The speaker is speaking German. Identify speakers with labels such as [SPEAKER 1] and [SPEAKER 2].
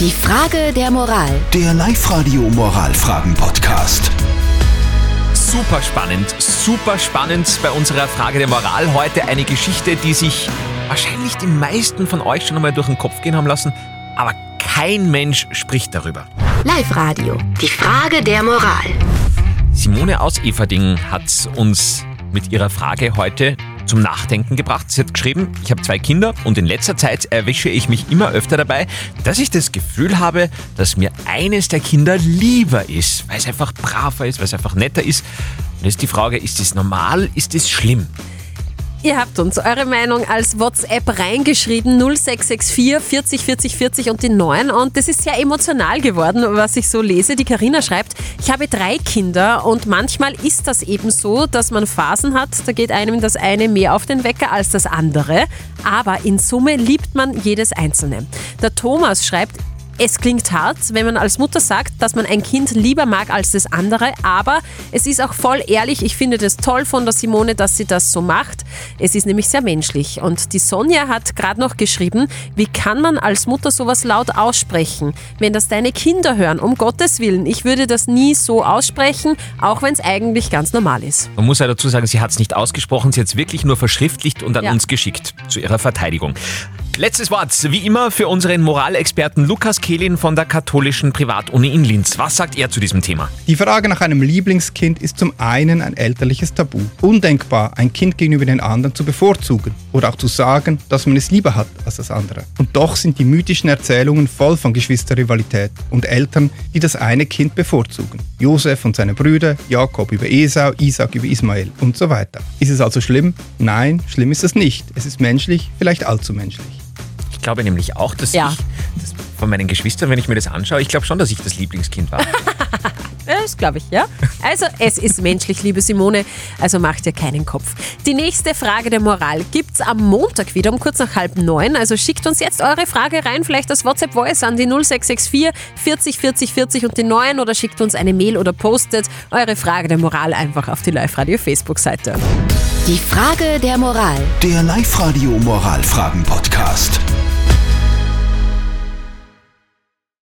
[SPEAKER 1] Die Frage der Moral.
[SPEAKER 2] Der Live-Radio Moralfragen-Podcast.
[SPEAKER 3] Super spannend, super spannend bei unserer Frage der Moral heute eine Geschichte, die sich wahrscheinlich die meisten von euch schon einmal durch den Kopf gehen haben lassen, aber kein Mensch spricht darüber.
[SPEAKER 1] Live-Radio. Die Frage der Moral.
[SPEAKER 3] Simone aus Everding hat uns mit ihrer Frage heute zum Nachdenken gebracht. Sie hat geschrieben, ich habe zwei Kinder und in letzter Zeit erwische ich mich immer öfter dabei, dass ich das Gefühl habe, dass mir eines der Kinder lieber ist, weil es einfach braver ist, weil es einfach netter ist. Und jetzt die Frage, ist das normal, ist das schlimm?
[SPEAKER 4] Ihr habt uns eure Meinung als WhatsApp reingeschrieben, 0664 40 40 40 und die 9. Und das ist sehr emotional geworden, was ich so lese. Die Karina schreibt, ich habe drei Kinder und manchmal ist das eben so, dass man Phasen hat, da geht einem das eine mehr auf den Wecker als das andere. Aber in Summe liebt man jedes Einzelne. Der Thomas schreibt, es klingt hart, wenn man als Mutter sagt, dass man ein Kind lieber mag als das andere, aber es ist auch voll ehrlich. Ich finde das toll von der Simone, dass sie das so macht. Es ist nämlich sehr menschlich. Und die Sonja hat gerade noch geschrieben, wie kann man als Mutter sowas laut aussprechen? Wenn das deine Kinder hören, um Gottes Willen, ich würde das nie so aussprechen, auch wenn es eigentlich ganz normal ist.
[SPEAKER 3] Man muss ja dazu sagen, sie hat es nicht ausgesprochen, sie hat es wirklich nur verschriftlicht und an
[SPEAKER 4] Ja.
[SPEAKER 3] uns geschickt zu ihrer Verteidigung. Letztes Wort, wie immer, für unseren Moralexperten Lukas Kehlin von der katholischen Privatuni in Linz. Was sagt er zu diesem Thema?
[SPEAKER 5] Die Frage nach einem Lieblingskind ist zum einen ein elterliches Tabu. Undenkbar, ein Kind gegenüber den anderen zu bevorzugen oder auch zu sagen, dass man es lieber hat als das andere. Und doch sind die mythischen Erzählungen voll von Geschwisterrivalität und Eltern, die das eine Kind bevorzugen. Josef und seine Brüder, Jakob über Esau, Isaac über Ismael und so weiter. Ist es also schlimm? Nein, schlimm ist es nicht. Es ist menschlich, vielleicht allzu menschlich.
[SPEAKER 3] Ich glaube nämlich auch, dass
[SPEAKER 4] Ja.
[SPEAKER 3] ich das von meinen Geschwistern, wenn ich mir das anschaue, ich glaube schon, dass ich das Lieblingskind war.
[SPEAKER 4] Das glaube ich, ja. Also, es ist menschlich, liebe Simone, also macht dir keinen Kopf. Die nächste Frage der Moral gibt's am Montag wieder um kurz nach halb neun. Also schickt uns jetzt eure Frage rein, vielleicht das WhatsApp-Voice an die 0664 40 40 40 und die 9 oder schickt uns eine Mail oder postet eure Frage der Moral einfach auf die Live-Radio-Facebook-Seite.
[SPEAKER 1] Die Frage der Moral.
[SPEAKER 2] Der Live-Radio Moralfragen-Podcast.